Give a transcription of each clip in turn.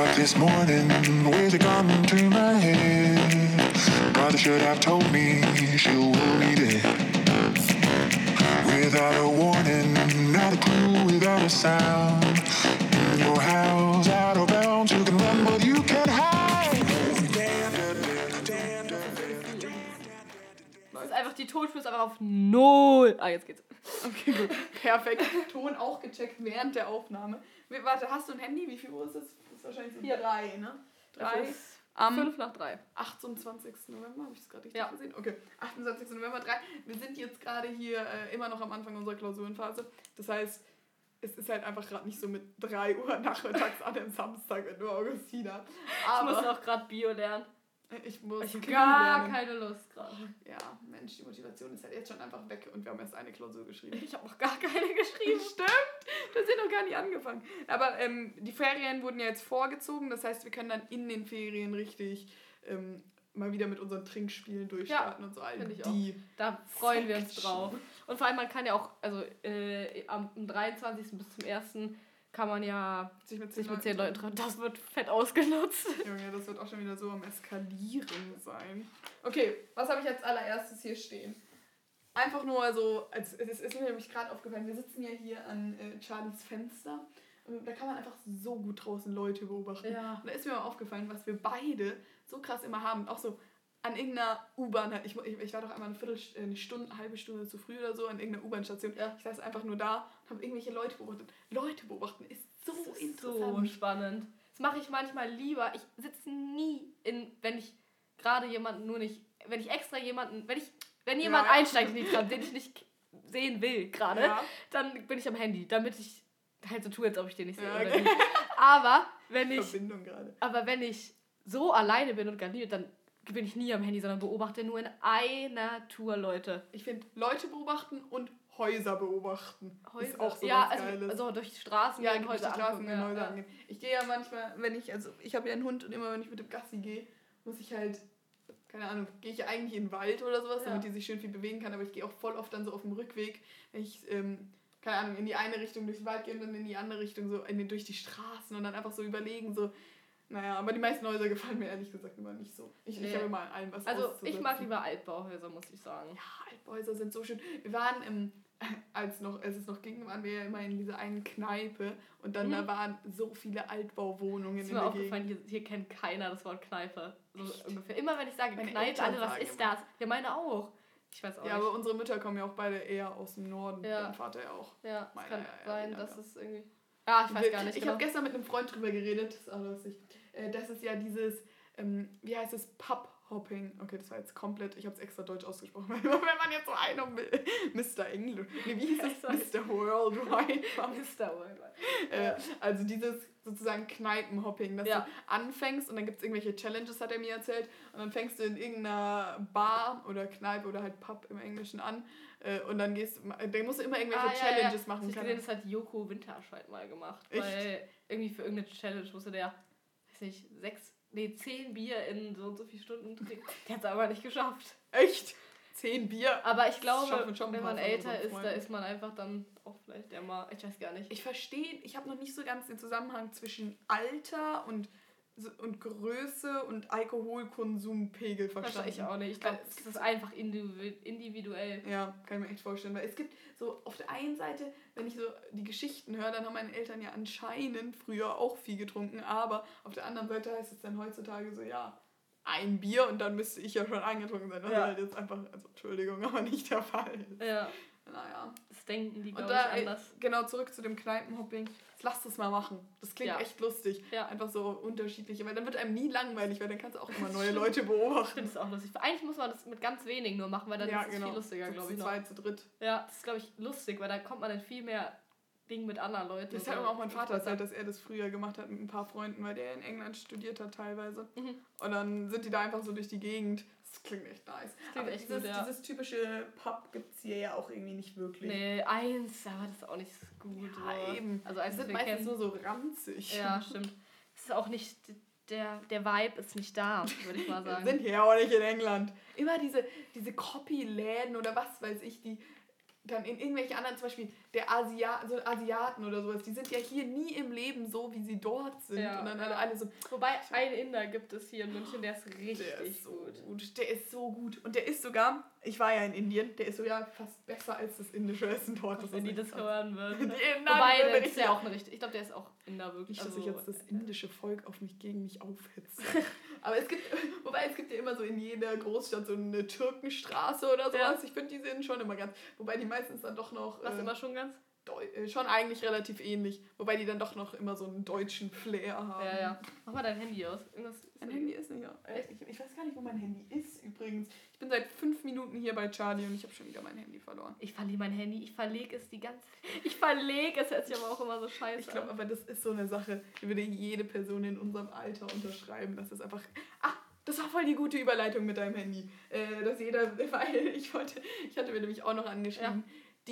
up this morning with a gun to my head. Brother should have told me she will be dead. Without a warning, not a clue, without a sound. In your house, out of bounds, you can run, but you can't hide. Das ist einfach die Tonspur ist einfach auf null. Ah, jetzt geht's. Okay, gut. Perfekt. Ton auch gecheckt während der Aufnahme. Warte, hast du ein Handy? Wie viel Uhr ist es? Ist wahrscheinlich so Hier. drei, ne? Drei. Es Am Fünf nach drei. 28. November, habe ich das gerade richtig Ja. gesehen? Okay, 28. November 3. Wir sind jetzt gerade hier äh, immer noch am Anfang unserer Klausurenphase. Das heißt, es ist halt einfach gerade nicht so mit 3 Uhr nachmittags an einem Samstag in Augustina. Ich muss Aber auch gerade Bio lernen. Ich muss Ich gar lernen. keine Lust gerade. Ja, Mensch, die Motivation ist halt jetzt schon einfach weg und wir haben erst eine Klausur geschrieben. Ich habe noch gar keine geschrieben. Stimmt, wir sind noch gar nicht angefangen. Aber ähm, die Ferien wurden ja jetzt vorgezogen, das heißt, wir können dann in den Ferien richtig ähm, mal wieder mit unseren Trinkspielen durchstarten und so all die. Da freuen wir uns Section. drauf. Und vor allem, man kann ja auch, also äh, am 23. bis zum 1. kann man ja Sich mit sich mit 10 Leuten treffen. Das wird fett ausgenutzt. Junge, das wird auch schon wieder so am Eskalieren sein. Okay, was habe ich als allererstes hier stehen? Einfach nur so, als, es ist mir nämlich gerade aufgefallen, wir sitzen ja hier an äh, Charlies Fenster und da kann man einfach so gut draußen Leute beobachten. Ja. Und da ist mir mal aufgefallen, was wir beide so krass immer haben. Auch so an irgendeiner U-Bahn, ich, ich, war doch einmal eine Viertelstunde, eine Stunde, eine halbe Stunde zu früh oder so an irgendeiner U-Bahn-Station. Ja. Ich saß einfach nur da und habe irgendwelche Leute beobachtet. Leute beobachten ist so Das ist interessant. so spannend. Das mache ich manchmal lieber. Ich sitze nie in, wenn ich gerade jemanden nur nicht, wenn ich extra jemanden, wenn ich, wenn jemand Ja. einsteigt in die Tram, den ich nicht sehen will gerade, Ja. dann bin ich am Handy, damit ich halt so tue, als ob ich den nicht sehe. Ja, oder okay. nicht. Aber wenn ich, Verbindung gerade. aber wenn ich so alleine bin und garniert, dann bin ich nie am Handy, sondern beobachte nur in einer Tour Leute. Ich finde, Leute beobachten und Häuser beobachten. Ist auch so ja, was also, Geiles. also durch die Straßen ja, gehen, durch die Häuser Straßen angucken, Häuser ja. angehen. Ich gehe ja manchmal, wenn ich, also ich habe ja einen Hund und immer wenn ich mit dem Gassi gehe, muss ich halt, keine Ahnung, gehe ich eigentlich in den Wald oder sowas, Ja. damit die sich schön viel bewegen kann, aber ich gehe auch voll oft dann so auf dem Rückweg, wenn ich, ähm, keine Ahnung, in die eine Richtung durch den Wald gehe und dann in die andere Richtung so in den, durch die Straßen und dann einfach so überlegen, so, naja, aber die meisten Häuser gefallen mir ehrlich gesagt immer nicht so. Ich, Nee. ich habe immer an allem was Also ich mag lieber Altbauhäuser, muss ich sagen. Ja, Altbauhäuser sind so schön. Wir waren im, als, noch, als es noch ging, waren wir ja immer in dieser einen Kneipe und dann Mhm. da waren so viele Altbauwohnungen Ist in mir aufgefallen, hier, hier kennt keiner das Wort Kneipe. So ungefähr. Immer wenn ich sage Meine Kneipe, Eltern alle, was ist immer. das? Ja, meine auch. Ich weiß auch Ja, nicht. aber unsere Mütter kommen ja auch beide eher aus dem Norden. Ja. Mein Vater ja auch. ja, Meine, kann ja, sein, dass es irgendwie. Ja, ich weiß gar nicht. Ich genau. habe gestern mit einem Freund drüber geredet, das ist auch lustig. Äh, Das ist ja dieses, ähm, wie heißt es, Pub-Hopping. Okay, das war jetzt komplett, ich habe es extra deutsch ausgesprochen, weil wenn man jetzt so einer Mr. Englisch, nee, wie hieß es. Mr. Worldwide. Mr. Worldwide. Äh, also dieses sozusagen Kneipenhopping, dass Ja. du anfängst und dann gibt es irgendwelche Challenges, hat er mir erzählt, und dann fängst du in irgendeiner Bar oder Kneipe oder halt Pub im Englischen an äh, und dann gehst du, dann musst du immer irgendwelche Ah, ja, ja. Challenges machen. Ich gesehen, das hat Joko Winterscheid mal gemacht. Echt? Weil irgendwie für irgendeine Challenge musste der, nicht, sechs, nee, zehn Bier in so und so viele Stunden trinken. Der hat es aber nicht geschafft. Echt? Zehn Bier? Aber ich glaube, wenn man älter ist, da ist man einfach dann auch vielleicht der mal, ich weiß gar nicht. Ich verstehe, ich habe noch nicht so ganz den Zusammenhang zwischen Alter und, und Größe und Alkoholkonsumpegel verstanden. Verstehe ich auch nicht. Ich glaube, es es ist einfach individu- individuell. Ja, kann ich mir echt vorstellen. Weil es gibt so auf der einen Seite, wenn ich so die Geschichten höre, dann haben meine Eltern ja anscheinend früher auch viel getrunken, aber auf der anderen Seite heißt es dann heutzutage so, ja, ein Bier und dann müsste ich ja schon angetrunken sein. Das Ja. ist halt jetzt einfach, also Entschuldigung, aber nicht der Fall. Ja, Naja. das denken die, glaube ich, ey, anders. genau, zurück zu dem Kneipenhopping. Lass das mal machen. Das klingt Ja. echt lustig. Ja. Einfach so unterschiedliche, weil dann wird einem nie langweilig, weil dann kannst du auch immer neue. Leute Ich beobachten. finde es auch lustig. Eigentlich muss man das mit ganz wenigen nur machen, weil dann ist es viel lustiger, glaube zu ich. Noch. zweit, zu dritt. Ja, das ist, glaube ich, lustig, weil da kommt man dann viel mehr Ding mit anderen Leuten. Das hat auch mein Vater erzählt, dass er das früher gemacht hat mit ein paar Freunden, weil der in England studiert hat teilweise. Mhm. Und dann sind die da einfach so durch die Gegend. Das klingt echt nice. klingt aber echt dieses, gut, ja. dieses typische Pub gibt es hier ja auch irgendwie nicht wirklich. Nee, eins, aber das ist auch nicht so gut. Ja, eben. Also eins, das sind wir meistens kennen. nur so ranzig. Ja, stimmt. Es ist auch nicht, der, der Vibe ist nicht da, würde ich mal Wir sagen. sind hier auch nicht in England. Immer diese, diese Copy-Läden oder was weiß ich, die dann in irgendwelche anderen, zum Beispiel der Asia, also Asiaten oder sowas, die sind ja hier nie im Leben so, wie sie dort sind. Ja. Und dann alle, alle so, Wobei, einen Inder gibt es hier in München, der ist richtig der ist so gut. gut. Der ist so gut. Und der ist sogar, ich war ja in Indien, der ist sogar fast besser als das indische Essen dort. Das Wenn die das hören würden. Die Inder Wobei, der ist ja auch ein richtig. Ich glaube, der ist auch Inder wirklich. Nicht, dass also, ich jetzt das indische Volk auf mich gegen mich aufhetze. Aber es gibt, wobei es gibt ja immer so in jeder Großstadt so eine Türkenstraße oder sowas. Ja. Ich finde, die sind schon immer ganz, wobei die meistens dann doch noch Was äh, immer schon ganz. Deu äh, schon eigentlich relativ ähnlich, wobei die dann doch noch immer so einen deutschen Flair haben. Ja, ja. Mach mal dein Handy aus. Irgendwas ist Mein Handy ist nicht. Äh, ich, ich weiß gar nicht, wo mein Handy ist übrigens. Ich bin seit fünf Minuten hier bei Charlie und ich habe schon wieder mein Handy verloren. Ich verliere mein Handy, ich verlege es die ganze Ich verlege es, hört sich aber auch immer so scheiße Ich glaube aber, das ist so eine Sache, die würde jede Person in unserem Alter unterschreiben. Das ist einfach. Ah, das war voll die gute Überleitung mit deinem Handy. Äh, dass jeder, weil ich wollte, ich hatte mir nämlich auch noch angeschrieben,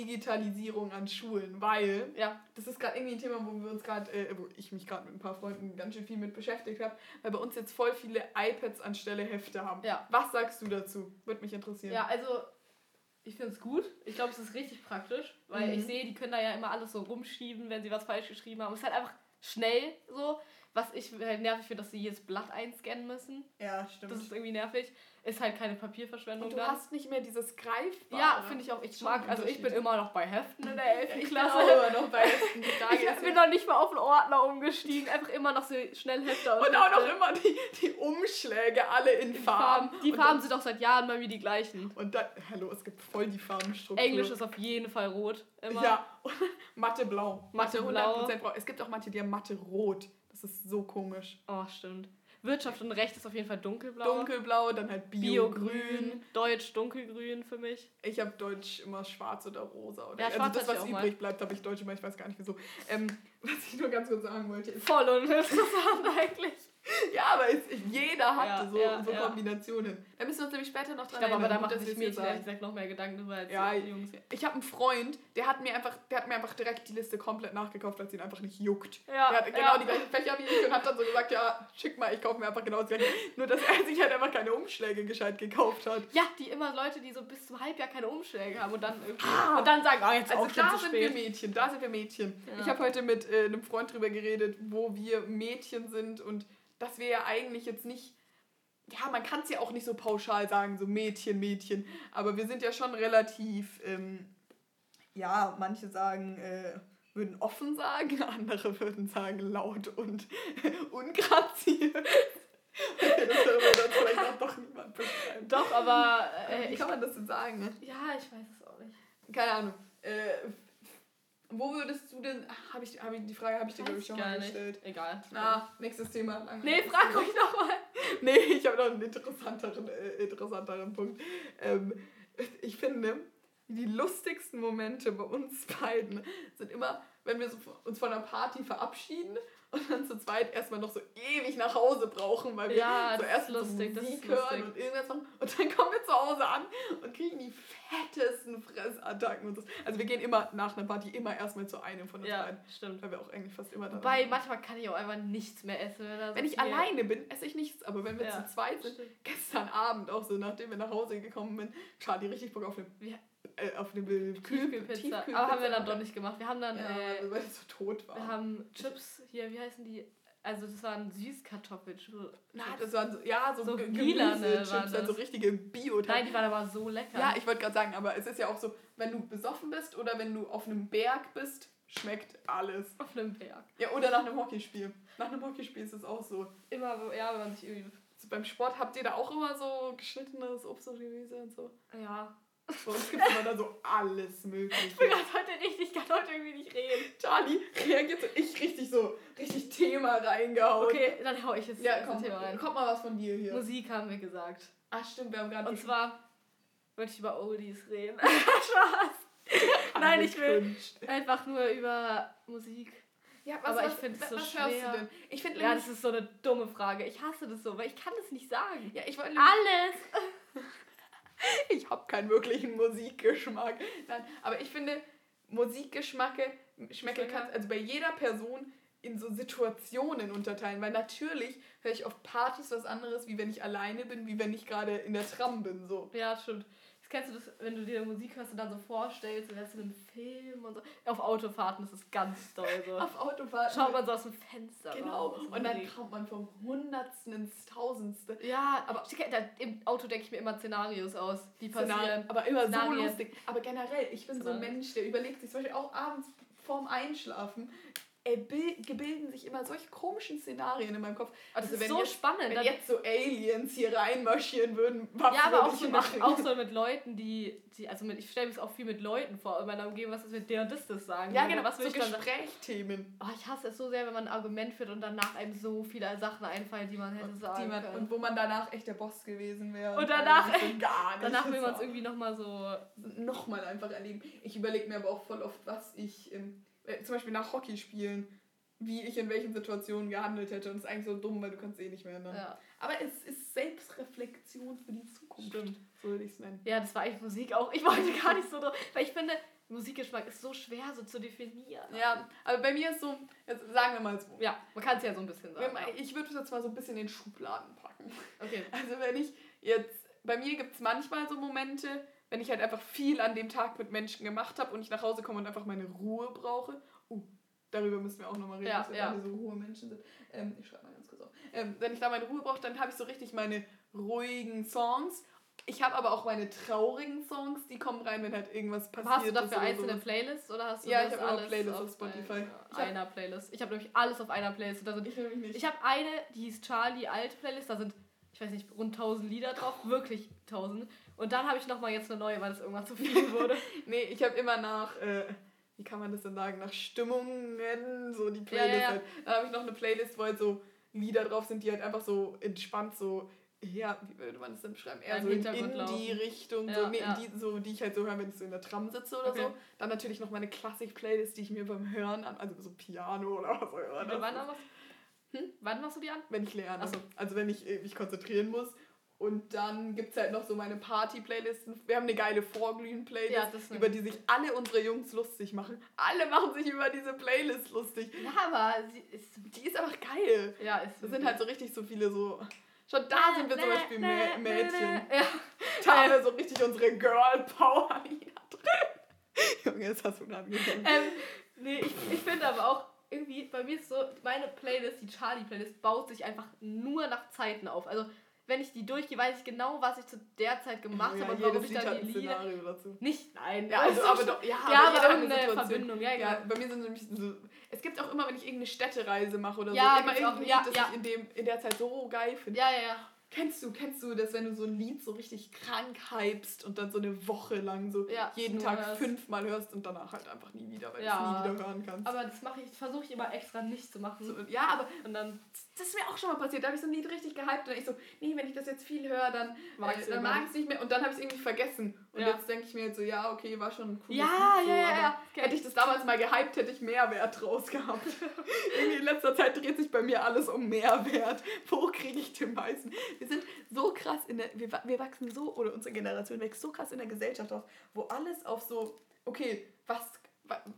Digitalisierung an Schulen, weil Ja, das ist gerade irgendwie ein Thema, wo wir uns gerade, äh, wo ich mich gerade mit ein paar Freunden ganz schön viel mit beschäftigt habe, weil bei uns jetzt voll viele iPads anstelle Hefte haben. Ja. Was sagst du dazu? Würde mich interessieren. ja also ich finde es gut. Ich glaube, es ist richtig praktisch, weil Mhm. ich sehe, die können da ja immer alles so rumschieben, wenn sie was falsch geschrieben haben. Es ist halt einfach schnell so. Was ich halt nervig finde, dass sie jedes Blatt einscannen müssen. Ja, stimmt. Das ist irgendwie nervig. Ist halt keine Papierverschwendung und du dann. hast nicht mehr dieses Greifbare. ja, finde ich auch. Ich mag, also ich bin immer noch bei Heften in der 11. Ich bin Klasse. auch immer noch bei Heften. Die Ich bin noch nicht mal auf den Ordner umgestiegen, einfach immer noch so Schnellhefter Und auch noch immer die, die Umschläge, alle in, Die Farben. Die und Farben Dann, sind auch seit Jahren bei mir die gleichen. und dann, hallo, es gibt voll die Farbenstruktur. Englisch ist auf jeden Fall rot. Immer. Ja, und Mathe blau. Mathe blau. 100% blau. Es gibt auch manche, die haben Mathe rot. Das ist so komisch. Oh, stimmt. Wirtschaft und Recht ist auf jeden Fall dunkelblau. Dunkelblau, dann halt Bio, Bio-grün. grün. Deutsch dunkelgrün für mich. Ich habe Deutsch immer schwarz oder rosa. Oder Ja, also das, was übrig bleibt, habe ich Deutsch immer. Ich weiß gar nicht wieso. Ähm, was ich nur ganz kurz sagen wollte, ist, Voll uninteressant eigentlich. ja, aber es, jeder hatte Ja, so, ja, so ja. Kombinationen. Da müssen wir uns nämlich später noch dran glaube, aber da erinnern. Dass sich wir jetzt ehrlich gesagt noch mehr Gedanken drüber als Ja, Jungs. Ich habe einen Freund, der hat mir einfach, der hat mir einfach direkt die Liste komplett nachgekauft, weil es ihn einfach nicht juckt. Ja, der hat genau die gleichen Fächer wie ich und hat dann so gesagt, ja, schick mal, ich kaufe mir einfach genau das gleiche. Nur, dass er sich halt einfach keine Umschläge gescheit gekauft hat. Ja, die immer Leute, die so bis zum Halbjahr keine Umschläge haben und dann irgendwie. Ah. und dann sagen, ah, jetzt Also auch da sind wir spät. Mädchen, da sind wir Mädchen. Ich habe heute mit äh, einem Freund drüber geredet, wo wir Mädchen sind und dass wir ja eigentlich jetzt nicht, ja, man kann es ja auch nicht so pauschal sagen, so Mädchen, Mädchen, aber wir sind ja schon relativ, ähm, ja, manche sagen, äh, würden offen sagen, andere würden sagen laut und ungraziös. Okay, das würde dann vielleicht auch doch niemand beschreiben. Doch, aber äh, Wie ich, kann man das denn sagen, ne? ja, ich weiß es auch nicht. Keine Ahnung. Äh, wo würdest du denn. Habe ich, hab ich die Frage habe ich dir, glaube ich, schon mal gestellt. Egal. Na, nächstes Thema. Lang- Nee, frag ruhig nochmal. Nee, ich habe noch einen interessanteren, äh, interessanteren Punkt. Ähm, ich finde, die lustigsten Momente bei uns beiden sind immer, wenn wir so uns von einer Party verabschieden und dann zu zweit erstmal noch so ewig nach Hause brauchen, weil wir Ja, so das erst ist lustig, so das Musik hören und irgendwas machen und dann kommen wir zu Hause an und kriegen die fettesten Fressattacken und so. Also wir gehen immer nach einer Party immer erstmal zu einem von uns Ja, beiden, stimmt. weil wir auch eigentlich fast immer da Wobei, manchmal kann ich auch einfach nichts mehr essen. Wenn, so wenn ich viel- alleine bin, esse ich nichts, aber wenn wir Ja, zu zweit sind, stimmt. gestern Abend auch so, nachdem wir nach Hause gekommen sind, Charlie richtig Bock auf eine, äh, auf eine Kühl- Tiefkühlpizza. Aber haben wir dann doch nicht gemacht. Wir haben dann, Ja, äh, weil es so tot war. wir haben Chips hier, wie heißen die? Also das waren Süßkartoffelchips. Na, das waren so, ja, so, So lilane Gemüsechips, also richtige bio Nein, die waren aber so lecker. Ja, ich wollte gerade sagen, aber es ist ja auch so, wenn du besoffen bist oder wenn du auf einem Berg bist, schmeckt alles. auf einem Berg. Ja, oder nach einem Hockeyspiel. Nach einem Hockeyspiel ist es auch so. Immer, ja, wenn man sich irgendwie. so. Beim Sport habt ihr da auch immer so geschnittenes Obst und Gemüse und so? Ja. Bei uns gibt es immer da so alles mögliche. Ich bin gerade heute richtig, ich kann heute irgendwie nicht reden. Charlie reagiert so, ich richtig so, richtig Thema reingehauen. Okay, dann hau ich jetzt Ja, komm, Thema rein. kommt mal was von dir hier. Musik haben wir gesagt. Ach stimmt, wir haben gerade... Und zwar wollte ich über Oldies reden. Spaß. Nein, ich will Angekündigt. einfach nur über Musik. Ja, aber ich find's was, so was schwer. du denn? Ich finde Ja, das ist so eine dumme Frage. Ich hasse das so, weil ich kann das nicht sagen. ja, ich wollte Alles. ich habe keinen wirklichen Musikgeschmack. Nein, aber ich finde, Musikgeschmacke Schmecke kannst also bei jeder Person in so Situationen unterteilen, weil natürlich höre ich auf Partys was anderes, wie wenn ich alleine bin, wie wenn ich gerade in der Tram bin, so. Ja, stimmt. Kennst du das, wenn du dir Musik hörst und dann so vorstellst, du wärst in einem Film und so? Auf Autofahrten ist es ganz doll so. Auf Autofahrten. Schaut man so aus dem Fenster Genau. raus. Und dann kommt man vom Hundertsten ins Tausendste. Ja, aber da, im Auto denke ich mir immer Szenarios aus, die passieren. Szenarien, aber immer Szenarien. so lustig. Aber generell, ich bin so ein. Mensch, der überlegt sich zum Beispiel auch abends vorm Einschlafen, gebilden sich immer solche komischen Szenarien in meinem Kopf. Aber das Also ist wenn so jetzt- spannend. Wenn jetzt so Aliens hier reinmarschieren würden, was ja, aber auch so, machen? mit, auch so mit Leuten, die, die also mit, ich stelle mir das auch viel mit Leuten vor in meiner Umgebung, was ist mit der und das das sagen. Ja, genau, Was so sagen? Gesprächsthemen. Oh, ich hasse es so sehr, wenn man ein Argument führt und danach einem so viele Sachen einfallen, die man hätte sagen Die man, können. und wo man danach echt der Boss gewesen wäre. Und danach- eigentlich so gar nicht. danach will man es irgendwie nochmal so. nochmal einfach erleben. Ich überlege mir aber auch voll oft, was ich ähm, äh, zum Beispiel nach Hockeyspielen, wie ich in welchen Situationen gehandelt hätte. Und das ist eigentlich so dumm, weil du kannst eh nicht mehr ändern. Ja, Aber es ist Selbstreflexion für die Zukunft. stimmt. So würde ich es nennen. Ja, das war eigentlich Musik auch. Ich wollte gar nicht so. Weil ich finde, Musikgeschmack ist so schwer so zu definieren. Ja, aber bei mir ist so, jetzt sagen wir mal so. Ja, man kann es ja so ein bisschen sagen. Ja. Ich würde es jetzt mal so ein bisschen in Schubladen packen. Okay. Also wenn ich jetzt, bei mir gibt es manchmal so Momente, wenn ich halt einfach viel an dem Tag mit Menschen gemacht habe und ich nach Hause komme und einfach meine Ruhe brauche. Uh, darüber müssen wir auch nochmal reden, Ja, dass wir ja. alle so hohe Menschen sind. Ähm, ich schreibe mal ganz kurz auf. Ähm, wenn ich da meine Ruhe brauche, dann habe ich so richtig meine ruhigen Songs. Ich habe aber auch meine traurigen Songs, die kommen rein, wenn halt irgendwas passiert Hast du dafür einzelne sowas. Playlists oder hast du Ja, das ich alles Playlists auf Spotify. ein- Ich hab- einer Playlist. Ich habe nämlich alles auf einer Playlist. Da sind, Ich nicht. ich habe eine, die hieß Charlie alte Playlist. Da sind, ich weiß nicht, rund 1000 Lieder drauf. Wirklich 1000. Und dann habe ich nochmal jetzt eine neue, weil es irgendwann zu viel wurde. Nee, ich habe immer nach, äh, wie kann man das denn sagen, nach Stimmungen, so die Playlist ja, ja. halt. Dann habe ich noch eine Playlist, wo halt so Lieder drauf sind, die halt einfach so entspannt so, ja, wie würde man das denn beschreiben? Eher Im so in, in die. Richtung, Ja, so, nee, ja. Die, so, die ich halt so höre, wenn ich so in der Tram sitze oder Okay. so. Dann natürlich noch meine Klassik-Playlist, die ich mir beim Hören an, also so Piano oder was auch immer. Wann, das machst, hm? wann machst du die an? wenn ich lerne. So. Also wenn ich äh, mich konzentrieren muss. Und dann gibt es halt noch so meine Party-Playlisten. Wir haben eine geile Vorglühen-Playlist, Ja, das ist über die sich alle unsere Jungs lustig machen. Alle machen sich über diese Playlist lustig. Ja, aber sie ist. Die ist einfach geil. Ja, ist. Das sind halt so richtig so viele so. Schon da sind wir zum Beispiel Mä Mädchen. Ja. Da haben wir so richtig unsere Girl-Power-Lieder drin. Junge, jetzt hast du ihn angefangen. Ähm, nee, ich, ich finde aber auch, irgendwie, bei mir ist so, meine Playlist, die Charlie-Playlist, baut sich einfach nur nach Zeiten auf. Also, wenn ich die durchgehe, weiß ich genau, was ich zu der Zeit gemacht Ja, habe und warum ich dann die Lieder. Szenario dazu. Nicht, nein. Ja, also, aber doch, ja, Ja, aber aber irgendeine. Verbindung, ja, Ja, egal. bei mir sind nämlich so. Es gibt auch immer, wenn ich irgendeine Städtereise mache oder Ja, so, immer irgendein Lied, ja, das ja. ich in, dem, in der Zeit so geil finde. Ja, ja, ja. Kennst du, kennst du das, wenn du so ein Lied so richtig krank hypst und dann so eine Woche lang so Ja, jeden Tag hörst. fünfmal hörst und danach halt einfach nie wieder, weil Ja. du es nie wieder hören kannst. Aber das mache ich, versuche ich immer extra nicht zu machen. so, ja, aber Und dann das ist mir auch schon mal passiert. Da habe ich so ein Lied richtig gehypt und ich so, nee, wenn ich das jetzt viel höre, dann Mag äh, dann irgendwann mag ich es nicht mehr. Und dann habe ich es irgendwie vergessen. Und Ja. jetzt denke ich mir jetzt so, ja, okay, war schon ein cooles Ja, Lied. So, ja, ja, aber ja. Okay. Hätte ich das damals mal gehypt, hätte ich Mehrwert draus gehabt. irgendwie in letzter Zeit dreht sich bei mir alles um Mehrwert. Wo kriege ich den meisten? Wir sind so krass in der, wir, wir wachsen so, oder unsere Generation wächst so krass in der Gesellschaft auf, wo alles auf so, okay, was wa-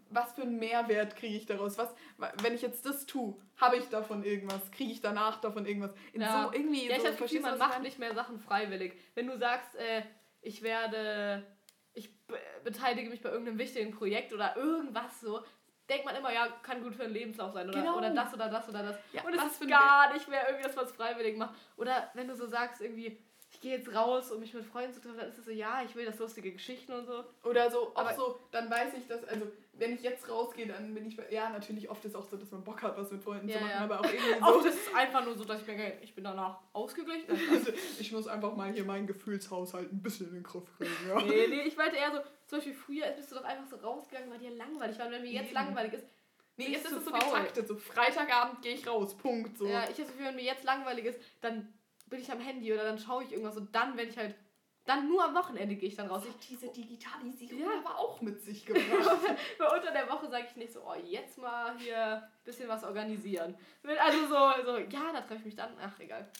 was für einen Mehrwert kriege ich daraus? Was, wa- wenn ich jetzt das tue, habe ich davon irgendwas? Kriege ich danach davon irgendwas? In Ja. so irgendwie Ja, ich so, habe man macht nicht mehr Sachen freiwillig. Wenn du sagst, äh, ich werde, ich be beteilige mich bei irgendeinem wichtigen Projekt oder irgendwas so, denkt man immer, ja, kann gut für einen Lebenslauf sein oder, Genau. oder das oder das oder das. Ja, Und es ist gar nicht mehr irgendwie, dass man es freiwillig macht. Oder wenn du so sagst, irgendwie, ich gehe jetzt raus, um mich mit Freunden zu treffen, dann ist es so, ja, ich will das lustige Geschichten und so. Oder so, auch so, dann weiß ich, dass, also, wenn ich jetzt rausgehe, dann bin ich, ja, natürlich oft ist auch so, dass man Bock hat, was mit Freunden Ja, zu machen, ja. aber auch irgendwie so, das ist einfach nur so, dass ich mir denke, ich bin danach ausgeglichen. also, ich muss einfach mal hier meinen Gefühlshaushalt ein bisschen in den Griff kriegen, ja. Nee, nee, ich meinte eher so, zum Beispiel früher bist du doch einfach so rausgegangen, weil dir langweilig war. Und wenn mir jetzt Eben. langweilig ist, Nee, jetzt ist es so faul. getaktet, so Freitagabend gehe ich raus, Punkt, so. Ja, ich habe das Gefühl, wenn mir jetzt langweilig ist, dann bin ich am Handy oder dann schaue ich irgendwas und dann, wenn ich halt, dann nur am Wochenende gehe ich dann raus. Hat diese Digitalisierung Ja. aber auch mit sich gebracht. Ich, weil unter der Woche sage ich nicht so, oh, jetzt mal hier bisschen was organisieren. Also so, so ja, da treffe ich mich dann. Ach, egal.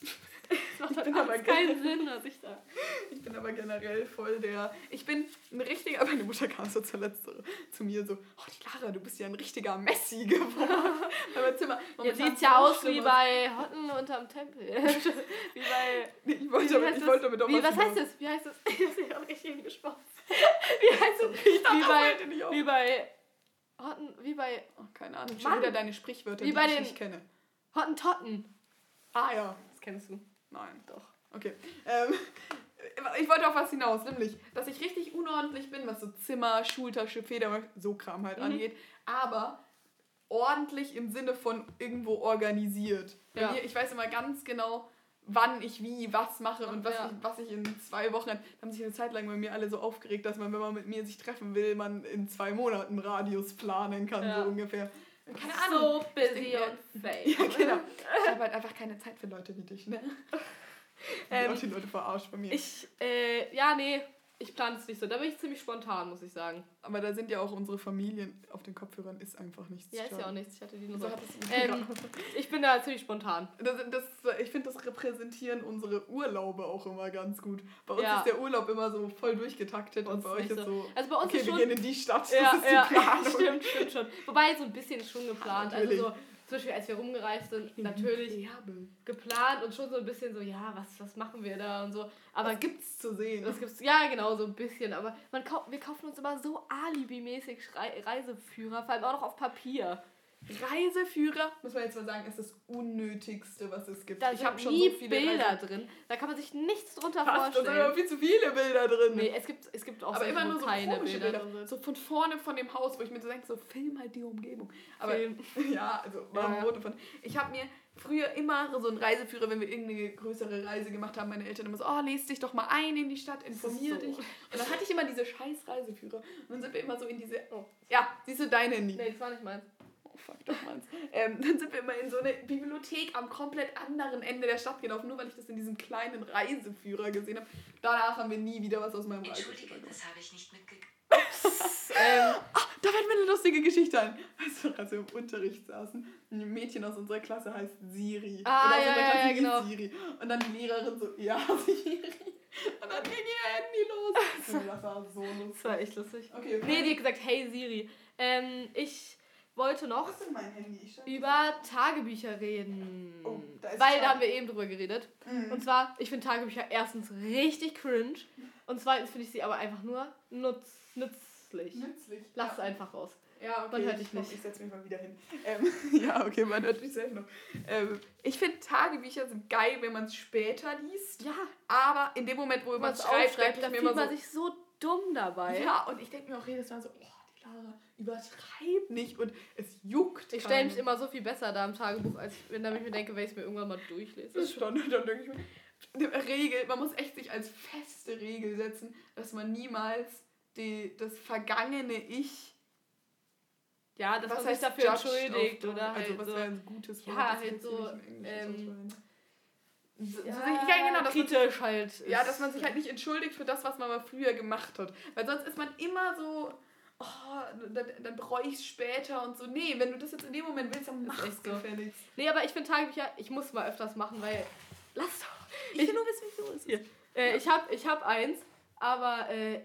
Das macht halt aber keinen Sinn, was ich da... Ich bin aber generell voll der. Ich bin ein richtiger. Meine Mutter kam so zuletzt so, zu mir so: Oh, die Lara, du bist ja ein richtiger Messi geworden. Mein Zimmer. Jetzt momentan sieht's ja aus schlimm wie bei Hotten unterm Tempel. wie bei... Ich wollte, damit, heißt ich das? wollte damit auch Wie, was heißt das? Wie heißt es? Ich auch richtig hingesprochen. Wie heißt es? Wie das bei, wie bei Hotten, wie bei Oh, keine Ahnung, schon Mann. wieder deine Sprichwörter, Wie die bei ich den- nicht kenne. Hottentotten. Ah ja, Das kennst du. nein. Doch. Okay. Ähm, ich wollte auf was hinaus, nämlich, dass ich richtig unordentlich bin, was so Zimmer, Schultasche, Feder, so Kram halt Mhm. angeht. Aber ordentlich im Sinne von irgendwo organisiert. Ja. mir, ich weiß immer ganz genau, wann ich wie was mache und was, Ja. ich, was ich in zwei Wochen. Da haben sich eine Zeit lang bei mir alle so aufgeregt, dass man, wenn man mit mir sich treffen will, man in zwei Monaten Radius planen kann, Ja. so ungefähr. Keine Ahnung. So busy und fake. Ja, genau. Ich habe halt einfach keine Zeit für Leute wie dich, ne? Ähm, die Leute verarscht von mir. Ich, äh, ja, nee, ich plane es nicht so. Da bin ich ziemlich spontan, muss ich sagen. Aber da sind ja auch unsere Familien auf den Kopfhörern, ist einfach nichts. Ja, ist ja auch nichts. Ich hatte die nur So Ähm, ich bin da ziemlich spontan. Das, das, ich finde, das repräsentieren unsere Urlaube auch immer ganz gut. Bei uns Ja. ist der Urlaub immer so voll durchgetaktet und bei euch ist so. so. Also bei uns okay, ist wir schon. gehen in die Stadt. Das Ja, ist die ja, Planung. stimmt, stimmt schon. Wobei so ein bisschen ist schon geplant. Also Natürlich. so, zum Beispiel als wir rumgereist sind, natürlich geplant und schon so ein bisschen so, ja, was, was machen wir da und so. Aber Was gibt's zu sehen? das gibt's, ja genau, so ein bisschen. Aber man kau wir kaufen uns immer so alibimäßig Reiseführer, vor allem auch noch auf Papier. Reiseführer, muss man jetzt mal sagen, ist das Unnötigste, was es gibt. Da ich habe schon nie so viele Bilder Reise- drin. Da kann man sich nichts drunter Fast, da sind vorstellen. aber viel zu viele Bilder drin. Nee, es gibt, es gibt auch aber immer nur so keine Bilder. Bilder. So von vorne von dem Haus, wo ich mir so denke, so film halt die Umgebung. Aber Film. ja, also warum ja. Foto von. Ich habe mir früher immer so einen Reiseführer, wenn wir irgendeine größere Reise gemacht haben, meine Eltern immer so, oh, lest dich doch mal ein in die Stadt, informier so. dich. Und dann hatte ich immer diese scheiß Reiseführer. Und dann sind wir immer so in diese, oh, ja, siehst du dein Handy. Nee, das war nicht meins. Oh fuck, doch meins. ähm, dann sind wir immer in so eine Bibliothek am komplett anderen Ende der Stadt gelaufen, nur weil ich das in diesem kleinen Reiseführer gesehen habe. Danach haben wir nie wieder was aus meinem Reiseführer Entschuldige, gemacht. das habe ich nicht mitgekriegt. ähm, Da fällt mir eine lustige Geschichte ein. Weißt du, als wir im Unterricht saßen, ein Mädchen aus unserer Klasse heißt Siri. Ah, Und aus ja, unserer ja, Klasse ja, hieß genau. Siri. Und dann die Lehrerin so, ja, Siri. Und dann ging ihr Handy los. Das war so das lustig. war echt lustig. Okay, Nee, die hat gesagt, hey Siri. Ähm, ich wollte noch über Tagebücher reden. Oh, da Weil da haben wir eben drüber geredet. Mhm. Und zwar, ich finde Tagebücher erstens richtig cringe. Und zweitens finde ich sie aber einfach nur nutz, nützlich. Nützlich. Lass es ja. einfach raus. Ja, okay. Man hört dich nicht. Ich setze mich mal wieder hin. Ähm, ja, okay, man hört mich selbst noch. Ähm, ich finde, Tagebücher sind geil, wenn man es später liest. Ja, Aber in dem Moment, wo man es schreibt, denke da ich mir fühlt immer man so, sich so dumm dabei. Ja, und ich denke mir auch jedes Mal so, oh, die Lara, übertreib nicht und es juckt. Ich stelle mich immer so viel besser da im Tagebuch, als wenn ich mir denke, wenn ich es mir irgendwann mal durchlese. Das schon, dann denke ich mir, eine Regel, man muss echt sich als feste Regel setzen, dass man niemals die, das vergangene Ich, Ja, dass was man heißt dafür entschuldigt oder also halt was so, wäre ein gutes Ja, Wort, das halt so, ähm, so, ja, so, ja, genau, dass man, kritisch halt. ja, ist. dass man sich halt nicht entschuldigt für das, was man mal früher gemacht hat. Weil sonst ist man immer so, oh, dann, dann bereue ich es später und so. Nee, wenn du das jetzt in dem Moment willst, dann mach echt es so. gefälligst. Nee, aber ich finde Tagebücher, ich muss mal öfters machen, weil. Lass doch. Ich will nur wissen, wie so ist. Hier. Äh, ich habe ich hab eins, aber äh,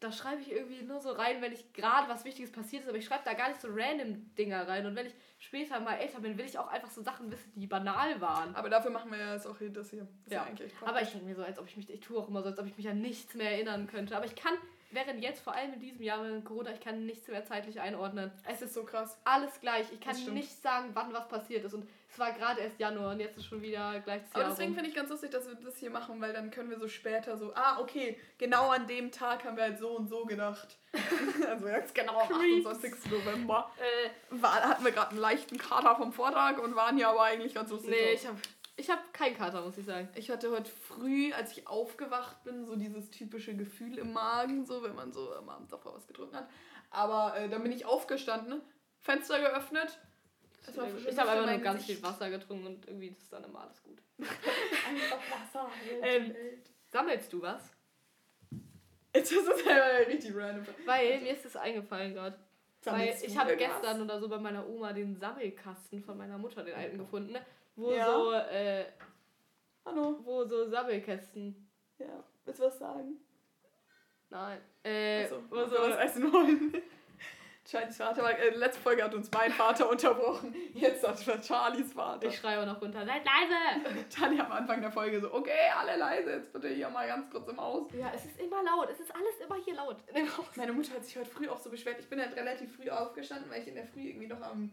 da schreibe ich irgendwie nur so rein, wenn ich gerade was Wichtiges passiert ist, aber ich schreibe da gar nicht so random Dinger rein. Und wenn ich später mal älter bin, will ich auch einfach so Sachen wissen, die banal waren. Aber dafür machen wir ja jetzt auch hier das hier. Das Ja. eigentlich echt Aber ich denke mir so, als ob ich mich, ich tue auch immer so, als ob ich mich an nichts mehr erinnern könnte. Aber ich kann, während jetzt, vor allem in diesem Jahr während Corona, ich kann nichts mehr zeitlich einordnen. Es ist so krass. Alles gleich. Ich kann nicht sagen, wann was passiert ist. Und es war gerade erst Januar und jetzt ist schon wieder gleich das Aber Jahr deswegen rum. finde ich ganz lustig, dass wir das hier machen, weil dann können wir so später so, ah, okay, genau an dem Tag haben wir halt so und so gedacht. also jetzt genau am Creeps. 28. November. Äh, War, hatten wir gerade einen leichten Kater vom Vortag und waren ja aber eigentlich ganz lustig. nee, drauf. ich habe ich hab keinen Kater, muss ich sagen. Ich hatte heute früh, als ich aufgewacht bin, so dieses typische Gefühl im Magen, so wenn man so am Abend davor was getrunken hat. Aber äh, dann bin ich aufgestanden, Fenster geöffnet. Es Ich habe einfach nur ganz Gesicht. viel Wasser getrunken und irgendwie ist dann immer alles gut. Einfach Wasser. Ähm. Sammelst du was? Jetzt ist es ja richtig random. Weil mir ist das eingefallen gerade. Weil ich habe gestern oder so bei meiner Oma den Sammelkasten von meiner Mutter, den alten, gefunden, ne? Wo Ja. so äh, Hallo. wo so Sammelkästen. Ja, willst du was sagen? Nein. Äh, Achso, wo so was essen wollen. Charlies Vater war, äh, letzte Folge hat uns mein Vater unterbrochen. Jetzt hat es Charlies Vater. Ich schreie auch noch runter. Seid leise! Charlie am Anfang der Folge so, okay, alle leise, jetzt bitte hier mal ganz kurz im Haus. Ja, es ist immer laut. Es ist alles immer hier laut. Meine Mutter hat sich heute früh auch so beschwert. Ich bin halt relativ früh aufgestanden, weil ich in der Früh irgendwie noch am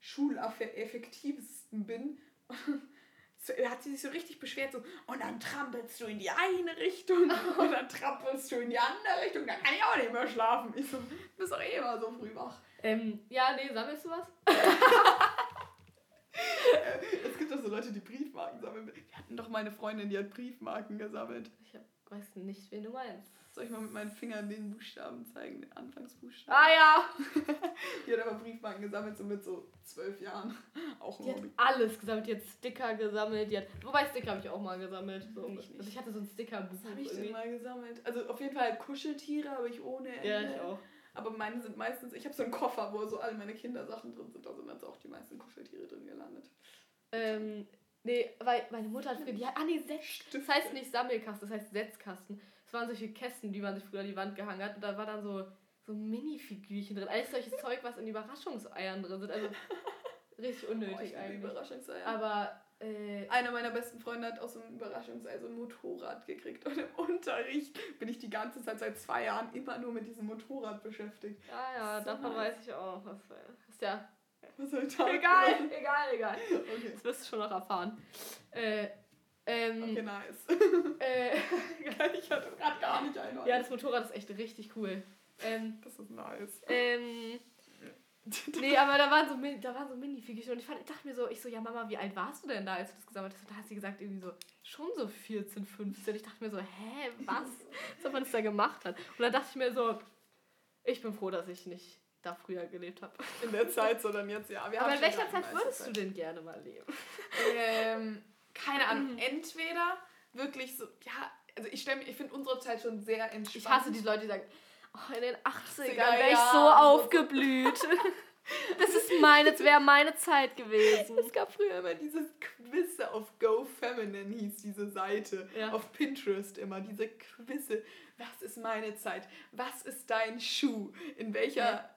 schuleffektivsten bin. Hat sie sich so richtig beschwert, so, und dann trampelst du in die eine Richtung und dann trampelst du in die andere Richtung, dann kann ich auch nicht mehr schlafen. Ich so, du bist doch eh immer so früh wach. Ähm, ja, nee, sammelst du was? Es gibt doch so Leute, die Briefmarken sammeln. Wir hatten doch mal eine Freundin, die hat Briefmarken gesammelt. Ich hab, weiß nicht, wen du meinst. Soll ich mal mit meinen Fingern den Buchstaben zeigen, den Anfangsbuchstaben? Ah ja! Die hat aber Briefmarken gesammelt, so mit so zwölf Jahren. Auch ein Die hat Hobby. alles gesammelt. Die hat Sticker gesammelt. Die hat, wobei Sticker habe ich auch mal gesammelt. So, Ich also ich hatte so ein Stickerbuch. Was habe ich denn mal gesammelt? Also auf jeden Fall Kuscheltiere habe ich ohne Ende. Ja, ich auch. Aber meine sind meistens, ich habe so einen Koffer, wo so all meine Kindersachen drin sind. Da sind jetzt auch die meisten Kuscheltiere drin gelandet. Ähm, nee, weil meine Mutter hat früher, die hat, ah nee, Setz, das heißt nicht Sammelkasten, das heißt Setzkasten. Das waren solche Kästen, die man sich früher an die Wand gehangen hat und da war dann so, so Mini-Figürchen drin. Alles solches Zeug, was in Überraschungseiern drin sind. Also richtig Oh, unnötig ich liebe eigentlich. Überraschungseier. Aber, äh, Einer meiner besten Freunde hat aus so einem Überraschungsei so ein Motorrad gekriegt. Und im Unterricht bin ich die ganze Zeit seit zwei Jahren immer nur mit diesem Motorrad beschäftigt. ja, ja, So davon weiß ich auch. Das ist ja Was soll ich da egal, egal, egal. Okay. Das wirst du schon noch erfahren. Äh, ähm, Okay, nice. äh, ich hatte es gerade gar nicht einordnen. ja, das Motorrad ist echt richtig cool. Ähm, Das ist nice. ähm, Nee, aber da waren so, da waren so Mini-Figürchen und ich, fand, dachte mir so, ich so, ja Mama, wie alt warst du denn da, als du das gesammelt hast? Und da hat sie gesagt, irgendwie so, schon so 14, 15. Ich dachte mir so, hä, was? Was man das da gemacht hat. Und dann dachte ich mir so, ich bin froh, dass ich nicht da früher gelebt habe. In der Zeit, sondern jetzt, ja. Wir Aber in welcher Zeit würdest du denn gerne mal leben? Ähm, keine Ahnung. Entweder wirklich so, ja, also ich stelle ich finde unsere Zeit schon sehr entspannt. Ich hasse diese Leute, die sagen, oh, in den 80ern 80er wäre ich so aufgeblüht. Das ist meine, das wäre meine Zeit gewesen. Es gab früher immer dieses Quizze auf Go Feminine, hieß diese Seite. Ja. Auf Pinterest immer, diese Quizze. Was ist meine Zeit? Was ist dein Schuh? In welcher. Ja.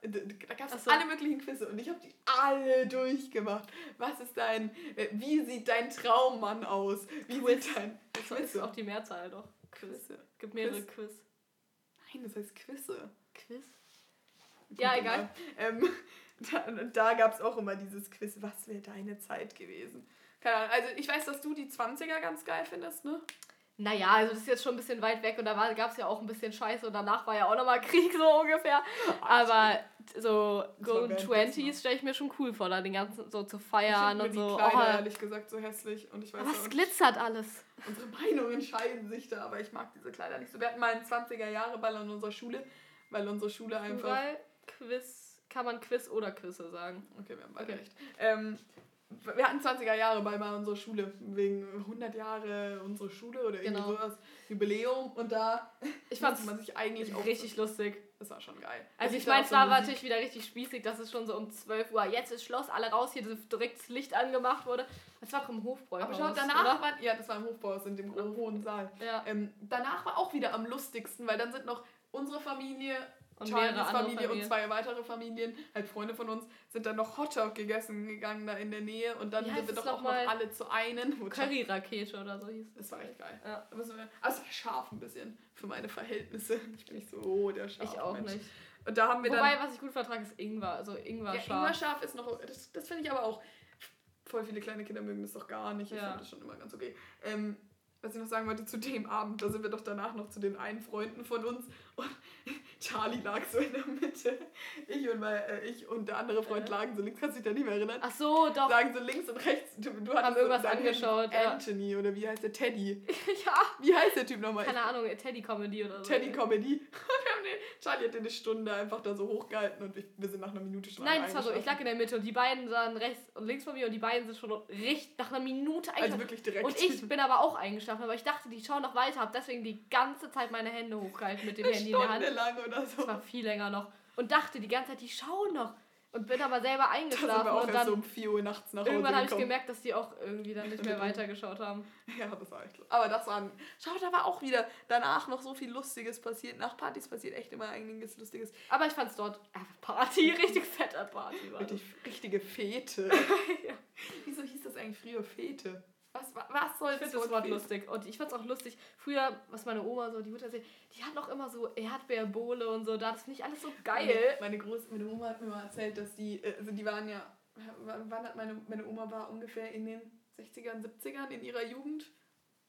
Da gab es so. alle möglichen Quizze und ich habe die alle durchgemacht. Was ist dein. äh, Wie sieht dein Traummann aus? Wie Quiz. sieht dein. Das ist Quizze. auch die Mehrzahl doch. Quiz. Quizze. Gibt mehrere Quiz. Quiz. Nein, das heißt Quizze. Quiz? Ja, egal. Ähm, da da gab es auch immer dieses Quiz, was wäre deine Zeit gewesen? Keine Ahnung, also ich weiß, dass du die 20er ganz geil findest, ne? Naja, also das ist jetzt schon ein bisschen weit weg und da gab es ja auch ein bisschen Scheiße und danach war ja auch nochmal Krieg so ungefähr. Aber so Golden Twenties stelle ich mir schon cool vor, da den ganzen so zu feiern und die so. Kleider Oh, ehrlich gesagt so hässlich und ich weiß aber es und glitzert alles. unsere Meinungen scheiden sich da, aber ich mag diese Kleider nicht so. Wir hatten mal einen 20er Jahre Ball an unserer Schule, weil unsere Schule einfach Quiz, kann man Quiz oder Quizze sagen. Okay, wir haben beide Okay. recht. Ähm, wir hatten 20er Jahre bei mal unserer Schule, wegen 100 Jahre unsere Schule oder irgendwie Genau. sowas, Jubiläum und da Ich fand's man sich eigentlich auch richtig lustig. Das war schon geil. Also Das ich war meine, auch es so war Musik. natürlich wieder richtig spießig, dass es schon so um 12 Uhr, jetzt ist Schloss, alle raus, hier direkt das Licht angemacht wurde. Das war doch im Hofbräuhaus, Aber schau, danach oder? war, ja, das war im Hofbauhaus in dem hohen Saal. Ja, Ähm, danach war auch wieder am lustigsten, weil dann sind noch unsere Familie, und Charlies Familie und zwei weitere Familien, halt Freunde von uns, sind dann noch Hotdog gegessen gegangen da in der Nähe und dann sind wir es doch auch noch alle zu Char- Curry-Rakete oder so hieß Das war echt geil. Ja. Also es war scharf ein bisschen für meine Verhältnisse. Ich bin nicht so der scharf Ich auch Mensch. nicht. Und da haben wir Wobei, dann. was ich gut vertrage, ist Ingwer. Also Ingwer Ja, scharf. Ingwer scharf ist noch. Das, das finde ich aber auch. Voll viele kleine Kinder mögen das doch gar nicht. Ich Ja. fand das schon immer ganz okay. Ähm, was ich noch sagen wollte zu dem Abend, da sind wir doch danach noch zu den einen Freunden von uns und Charlie lag so in der Mitte. Ich und, mein, äh, ich und der andere Freund lagen so links, kannst du dich da nicht mehr erinnern? Ach so, doch. Lagen so links und rechts. Du, du Haben hattest irgendwas so deinen angeschaut, ja. Anthony oder wie heißt der? Teddy. ja. Wie heißt der Typ nochmal? Keine Ahnung, Teddy-Comedy oder so. Teddy Comedy. Wir haben den, Charlie hat den eine Stunde einfach da so hochgehalten und ich, wir sind nach einer Minute schon Nein, es war so, ich lag in der Mitte und die beiden sahen rechts und links von mir und die beiden sind schon richtig nach einer Minute Also eingeschlafen. wirklich direkt. und ich bin aber auch eingeschlafen, aber ich dachte, die schauen noch weiter, hab deswegen die ganze Zeit meine Hände hochgehalten mit dem eine Handy in der Hand. Lang oder Das so. war viel länger noch. Und dachte die ganze Zeit, die schauen noch. Und bin aber selber Da eingeschlafen auch und erst so dann um 4 Uhr nachts nach Hause irgendwann habe ich gemerkt, dass die auch irgendwie dann nicht mehr weitergeschaut haben. Ja, das war echt. Aber das waren. Schau, da war auch wieder danach noch so viel Lustiges passiert. Nach Partys passiert echt immer einiges Lustiges. Aber ich fand's dort äh, Party, richtig fette Party war das. Richtig, richtige Fete. Wieso hieß das eigentlich früher Fete? Was, wa- was soll Ich finde das Wort lustig. Und ich fand's auch lustig. Früher, was meine Oma so, die Mutter erzählt, die hat noch immer so Erdbeerbowle und so. Da das finde ich alles so geil. Meine, meine, Groß, meine Oma hat mir mal erzählt, dass die, äh, also die waren ja, wann hat meine, meine Oma war ungefähr in den 60ern, 70ern in ihrer Jugend?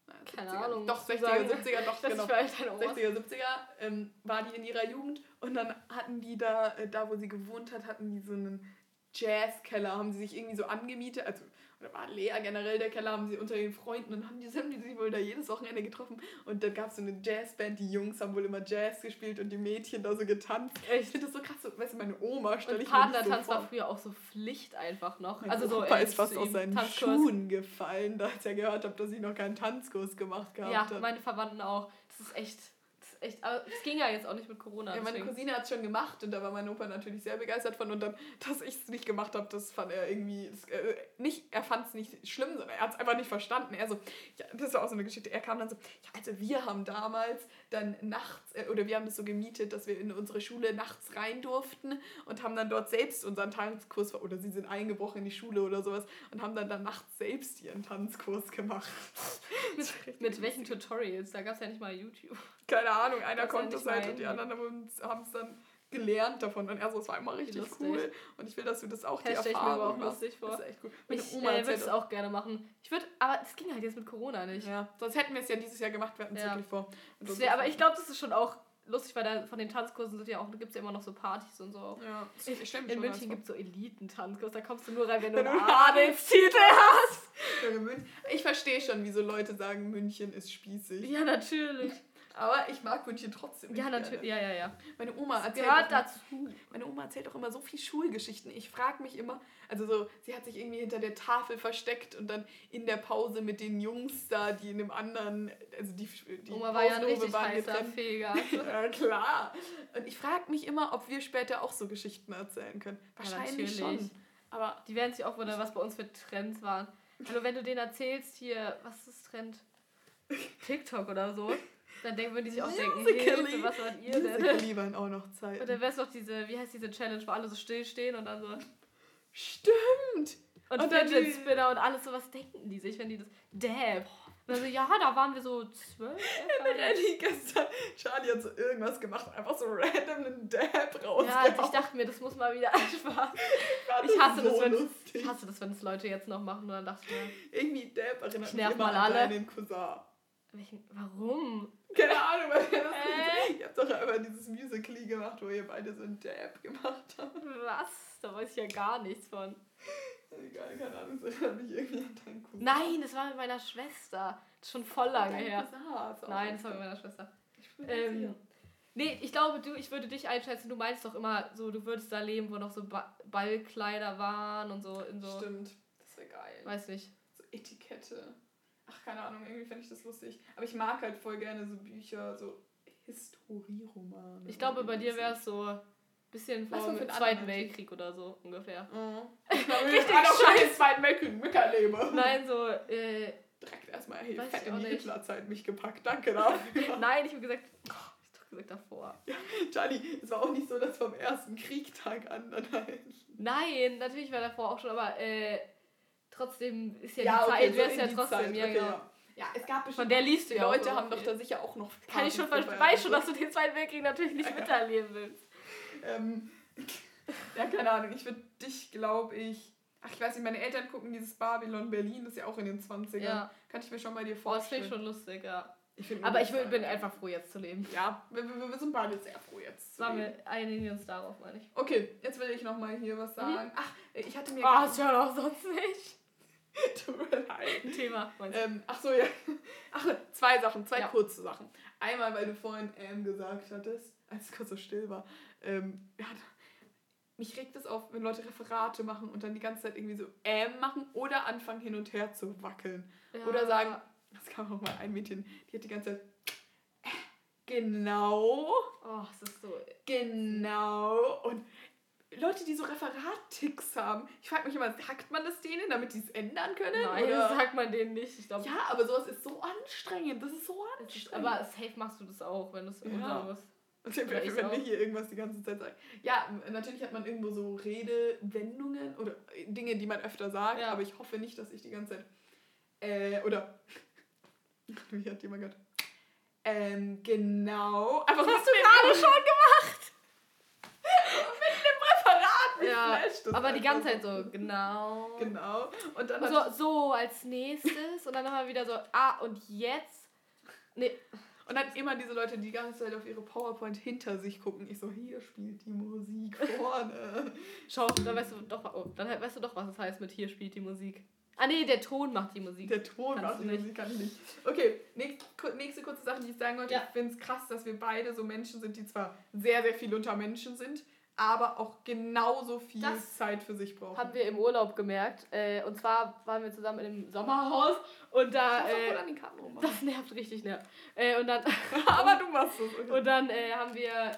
Nein, Keine 70ern. Ahnung, Doch, musst du 60er, sagen. 70er, doch, Das genau. ist für alt deine Oma. 60er, 70er ähm, war die in ihrer Jugend und dann hatten die da, äh, da wo sie gewohnt hat, hatten die so einen Jazzkeller, haben sie sich irgendwie so angemietet, also oder war leer generell der Keller, haben sie unter den Freunden und haben die, haben die sich wohl da jedes Wochenende getroffen und dann gab es so eine Jazzband, die Jungs haben wohl immer Jazz gespielt und die Mädchen da so getanzt. Ich finde das so krass, so, weißt du, meine Oma stelle ich mir nicht so Partnertanz war früher auch so Pflicht einfach noch. Mein also so Opa ist fast aus seinen Tanzkurs. Schuhen gefallen, da als er gehört hat, dass ich noch keinen Tanzkurs gemacht gehabt Ja, habe. meine Verwandten auch. Das ist echt, ist echt, aber es ging ja jetzt auch nicht mit Corona. Ja, meine deswegen. Cousine hat es schon gemacht und da war mein Opa natürlich sehr begeistert von. Und dann, dass ich es nicht gemacht habe, das fand er irgendwie. Das, äh, nicht, er fand es nicht schlimm, sondern er hat es einfach nicht verstanden. Er so, ja, das war auch so eine Geschichte. Er kam dann so, ja, also wir haben damals dann nachts, äh, oder wir haben das so gemietet, dass wir in unsere Schule nachts rein durften und haben dann dort selbst unseren Tanzkurs, oder sie sind eingebrochen in die Schule oder sowas und haben dann, dann nachts selbst ihren Tanzkurs gemacht. mit, mit welchen Tutorials? Da gab es ja nicht mal YouTube. Keine Ahnung, einer Das konnte es halt und die anderen haben es dann gelernt davon. Und er so, es war immer richtig lustig. cool. Und ich will, dass du das auch die Das stelle ich mir aber Erfahrung auch machst. lustig vor. Das ist echt cool. Meine Ich äh, würde es auch gerne machen. Ich würde, aber es ging halt jetzt mit Corona nicht. Ja, sonst hätten wir es ja dieses Jahr gemacht, wir hatten es Ja. wirklich vor. Das wär, aber ich glaube, das ist schon auch lustig, weil da von den Tanzkursen sind ja auch, gibt es ja immer noch so Partys und so. Ja, In, ich mir in München gibt es so Elitentanzkurs, da kommst du nur rein, wenn du Wenn du einen Adelstitel hast. Ich verstehe schon, wieso Leute sagen, München ist spießig. Ja, natürlich. Aber ich mag München trotzdem. Ja, natürlich. gerne. Ja, ja, ja. Meine Oma erzählt Gehört auch- dazu. Meine Oma erzählt auch immer so viel Schulgeschichten. Ich frage mich immer, also so, sie hat sich irgendwie hinter der Tafel versteckt und dann in der Pause mit den Jungs da, die in einem anderen, also die, die Oma war ja ein richtig waren heißer. Feger. Ja, klar. Und ich frage mich immer, ob wir später auch so Geschichten erzählen können. Wahrscheinlich natürlich. schon. Aber Die werden sich auch wundern, was bei uns für Trends waren. Hallo, wenn du denen erzählst, hier, was ist Trend? TikTok oder so, dann denken, würden die sich auch denken. Hilfe, was wart ihr denn? Musical.ly waren auch noch Zeiten. Und dann wär's doch diese, wie heißt diese Challenge, wo alle so still stehen und dann so. Stimmt. Und, Und dann die- Spinner und alles so, was denken die sich, wenn die das. Dab. Und dann so, ja, da waren wir so zwölf. Renny gestern, Charlie hat so irgendwas gemacht, einfach so random einen Dab Ja, rausgehauen. und ich dachte mir, das muss mal wieder einfach. Fand Ich hasse, so das, wenn, lustig. ich hasse das, wenn das Leute jetzt noch machen. Und dann dachte ich mir, Irgendwie Dab erinnert Ich mich immer mal an alle. deinen Cousin. welchen, warum? Keine Ahnung, weil er das Äh? Ihr habt doch einmal dieses Musical.ly gemacht, wo ihr beide so einen Dab gemacht habt. Was? Da weiß ich ja gar nichts von. Egal, keine Ahnung, das erinnert mich irgendwie an deinen Cousin. Nein, das war mit meiner Schwester. Das ist schon voll lange Dein her. Ist auch Nein, das war mit meiner Schwester. Ich bin Ähm, ähm, nee, ich glaube, du, ich würde dich einschätzen, du meinst doch immer so, du würdest da leben, wo noch so ba Ballkleider waren und so in so. Stimmt, das wäre geil. Weiß nicht. So Etikette. Ach, keine Ahnung, irgendwie fände ich das lustig. Aber ich mag halt voll gerne so Bücher, so Historieromane. Ich glaube, bei dir wäre es so ein bisschen vor dem Zweiten Weltkrieg oder so ungefähr. Mhm. Richtig Ich doch schon scheiße. im Zweiten Weltkrieg miterlebe. Nein, so, äh, Direkt erstmal hey, fett ich in die. Hitlerzeit mich gepackt. Danke dafür. nein, ich habe gesagt, oh, ich doch gesagt davor. Charlie, es war auch nicht so, dass vom ersten Kriegtag an halt. Nein, natürlich war davor auch schon, aber äh, trotzdem ist ja, Ja, die okay, Zeit, so wäre es in ja trotzdem, Zeit, ja okay, genau. ja. Ja, es gab bestimmt. Von der liest du ja auch Leute so haben doch da sicher auch noch. Kann ich schon Weiß schon, dass du den Zweiten Weltkrieg natürlich nicht miterleben willst. so. Ähm, ja, keine Ahnung. Ich würde dich, glaube ich. Ach, ich weiß nicht, meine Eltern gucken dieses Babylon Berlin, das ist ja auch in den 20ern. Ja. Kann ich mir schon bei dir Boah, das finde vorstellen. ich schon lustig, ja. Ich Aber ich bin, einfach froh, jetzt zu leben. Ja, wir, wir, wir sind beide sehr froh jetzt. zu Sagen leben. wir, einigen uns darauf, meine ich. Okay, jetzt will ich nochmal hier was sagen. Ach, ich hatte mir. Oh, das hört auch sonst nicht. Tut mir leid. Ein Thema? Ähm, ach so, ja. Ach, zwei Sachen, zwei Ja. kurze Sachen. Einmal, weil du vorhin ähm gesagt hattest, als es kurz so still war. Ähm, ja, mich regt es auf, wenn Leute Referate machen und dann die ganze Zeit irgendwie so ähm machen oder anfangen hin und her zu wackeln. Ja. Oder sagen, das kam auch mal ein Mädchen, die hat die ganze Zeit äh, genau, Oh, es ist so. genau und Leute, die so Referat-Ticks haben, ich frage mich immer, sagt man das denen, damit die es ändern können? Nein, oder? das sagt man denen nicht. Ich glaube, Ja, aber sowas ist so anstrengend. Das ist so anstrengend. aber safe machst du das auch, wenn du es Ja. unter was. Und wenn auch. wir hier irgendwas die ganze Zeit sagen. Ja, natürlich hat man irgendwo so Redewendungen oder äh, Dinge, die man öfter sagt, Ja. aber ich hoffe nicht, dass ich die ganze Zeit. Äh, oder. Wie hat jemand gehört? Ähm, genau. Einfach hast du gerade schon gemacht. mit dem Referat. Mich Ja, flasht das aber die ganze Zeit so, genau. Genau. Und dann so, so als nächstes und dann nochmal wieder so, ah, und jetzt? Nee, und dann immer diese Leute, die die ganze Zeit auf ihre PowerPoint hinter sich gucken. Ich so, hier spielt die Musik vorne. schau, dann weißt du doch, oh, dann weißt du doch, was es heißt mit hier spielt die Musik. Ah nee, der Ton macht die Musik. Der Ton Kannst macht die nicht. Musik, kann ich nicht. Okay, nächste kurze Sache, die ich sagen wollte. Ja. Ich finde es krass, dass wir beide so Menschen sind, die zwar sehr, sehr viel unter Menschen sind, aber auch genauso viel Das Zeit für sich brauchen. Haben wir im Urlaub gemerkt. Äh, und zwar waren wir zusammen in einem Sommerhaus und da. Äh, an den Karten rummachen. das nervt richtig, nervt. Äh, und dann, aber du machst es. Okay. und dann äh, haben wir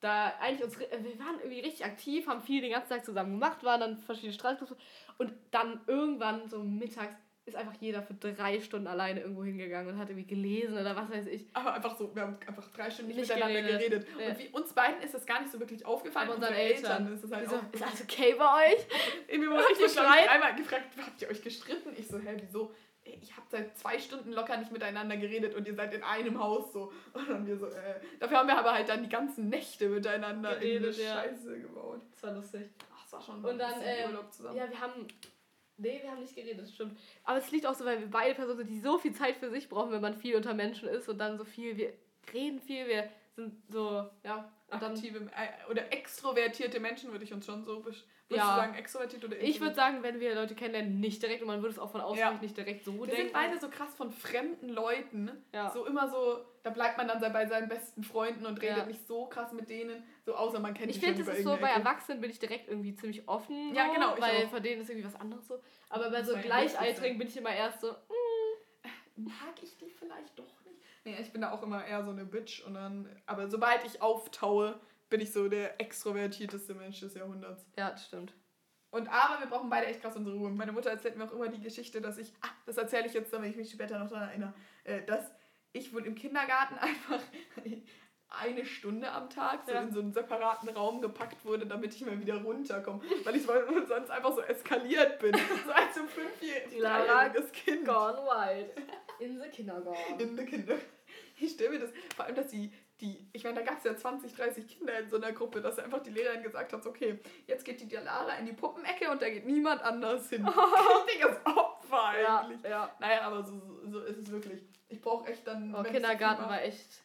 da eigentlich uns. äh, Wir waren irgendwie richtig aktiv, haben viel den ganzen Tag zusammen gemacht, waren dann verschiedene Straßenclubs. Und dann irgendwann so mittags ist einfach jeder für drei Stunden alleine irgendwo hingegangen und hat irgendwie gelesen oder was weiß ich. aber einfach so, wir haben einfach drei Stunden nicht, Nicht miteinander geredet. geredet. Ja. Und wie, uns beiden ist das gar nicht so wirklich aufgefallen. Aber unseren Unsere Eltern. ist es halt auch. ist alles okay bei euch? Irgendwie wurde ich Streit? einmal gefragt, habt ihr euch gestritten? Ich so, hä, wieso? Ich habe seit zwei Stunden locker nicht miteinander geredet und ihr seid in einem Haus so. Und dann wir so, äh. Dafür haben wir aber halt dann die ganzen Nächte miteinander Geredet, in ja. Scheiße gebaut. Das war lustig. Ach, das war schon Und dann, ähm, Urlaub zusammen. Ja, wir haben. Nee, wir haben nicht geredet, das stimmt. Aber es liegt auch so, weil wir beide Personen sind, die so viel Zeit für sich brauchen, wenn man viel unter Menschen ist und dann so viel, wir reden viel, wir sind so, ja. Und dann, Aktive äh, oder extrovertierte Menschen würde ich uns schon so besch Würdest Ja. du sagen, extrovertiert oder ich würde sagen, wenn wir Leute kennenlernen, nicht direkt und man würde es auch von außen Ja. nicht direkt so Wir denken. sind beide so krass von fremden Leuten. Ja. So immer so, da bleibt man dann bei seinen besten Freunden und redet Ja. nicht so krass mit denen. So außer man kennt Ich finde, das ist so, bei. Erwachsenen bin ich direkt irgendwie ziemlich offen. Ja, genau, Weil von denen ist irgendwie was anderes so. Aber bei so Gleichaltrigen bin ich immer erst so, mag ich die vielleicht doch nicht. Nee, ich bin da auch immer eher so eine Bitch und dann, aber sobald ich auftaue, bin ich so der extrovertierteste Mensch des Jahrhunderts. ja, das stimmt. Und aber wir brauchen beide echt krass unsere Ruhe. Meine Mutter erzählt mir auch immer die Geschichte, dass ich, ah, das erzähle ich jetzt, damit ich mich später noch daran erinnere, äh, dass ich wohl im Kindergarten einfach eine Stunde am Tag so Ja. in so einen separaten Raum gepackt wurde, damit ich mal wieder runterkomme. Weil ich sonst einfach so eskaliert bin. So als ein fünfjähriges Kind. Gone wild. In the kindergarten. in der Kinder. Ich stelle mir das, vor allem, dass die, die ich meine, da gab es ja 20, 30 Kinder in so einer Gruppe, dass einfach die Lehrerin gesagt hat, okay, jetzt geht die Lara in die Puppenecke und da geht niemand anders hin. Richtiges Opfer Ja, eigentlich. ja. Naja, aber so, so, ist es wirklich. Ich brauche echt dann... Oh, es Kindergarten war echt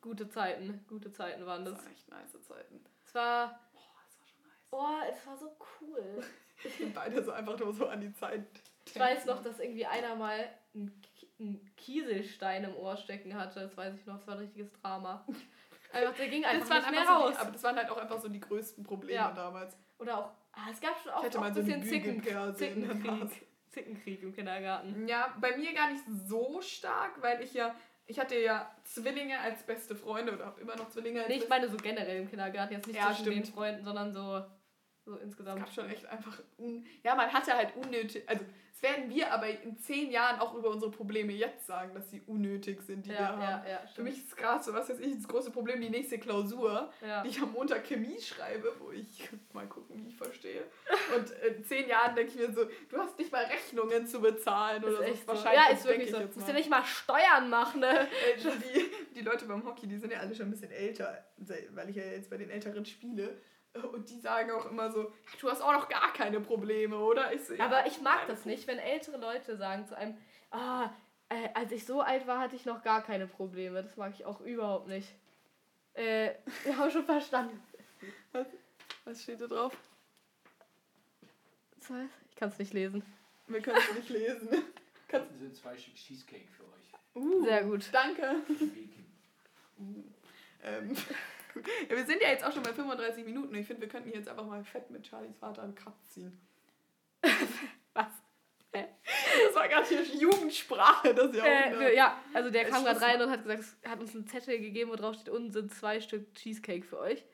gute Zeiten. Gute Zeiten waren Das das. waren echt nice Zeiten. Es war, Oh, das war schon nice. oh, es war so cool. Und beide so einfach nur so an die Zeit. Ich weiß noch, dass irgendwie einer mal Ki- einen Kieselstein im Ohr stecken hatte. Das weiß ich noch. Das war ein richtiges Drama. Einfach, der ging einfach nicht mehr einfach so raus. die, aber das waren halt auch einfach so die größten Probleme Ja. damals. Oder auch, ah, es gab schon auch, auch ein so bisschen Zicken. Zickenkrieg. Zickenkrieg im Kindergarten. Ja, bei mir gar nicht so stark, weil ich ja, ich hatte ja Zwillinge als beste Freunde oder habe immer noch Zwillinge als Nee, ich meine so generell im Kindergarten. Jetzt nicht Ja, zwischen den stimmt. Freunden, sondern so, so Es insgesamt. gab schon echt einfach, un ja, man hatte halt unnötig, also das werden wir aber in zehn Jahren auch über unsere Probleme jetzt sagen, dass sie unnötig sind, die wir Ja, haben. ja, ja. Für mich ist gerade so, was weiß ich, das große Problem, die nächste Klausur, die ich am Montag Chemie schreibe, wo ich mal gucken, wie ich verstehe. Und in zehn Jahren denke ich mir so, du hast nicht mal Rechnungen zu bezahlen Ist oder so. so. Wahrscheinlich Ja, ist wirklich ich so. Du musst ja nicht mal Steuern machen, ne? Die, die Leute beim Hockey, die sind ja alle schon ein bisschen älter, weil ich ja jetzt bei den Älteren spiele. Und die sagen auch immer so, "Ja, du hast auch noch gar keine Probleme, oder? Ich so, ja, Aber ich mag das nicht, wenn ältere Leute sagen zu einem, ah, äh, als ich so alt war, hatte ich noch gar keine Probleme. Das mag ich auch überhaupt nicht. Äh, wir haben schon verstanden. Was steht da drauf? Ich kann es nicht lesen. Wir können es nicht lesen. Kannst, Das sind zwei Stück Cheesecake für euch. uh, Sehr gut. Danke. Bacon. Ähm. Ja, wir sind ja jetzt auch schon bei 35 Minuten. Ich finde, wir könnten jetzt einfach mal fett mit Charlies Vater einen Cut ziehen. Was? Das war gerade hier Jugendsprache, das Äh, Jahrhundert. wir, ja, also der kam gerade rein und hat gesagt, es hat uns einen Zettel gegeben, wo drauf steht, unten sind zwei Stück Cheesecake für euch.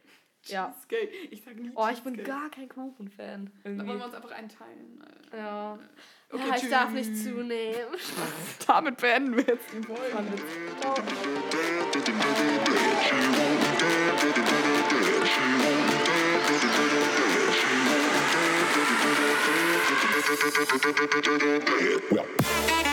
Ja. Cheesecake. Ich sag nie Oh, ich bin gar kein Kuchen-Fan. Da wollen wir uns einfach einteilen. Äh, Ja. Okay, ja, ich tschüss. darf nicht zunehmen. Damit beenden wir jetzt die Folge. Yeah.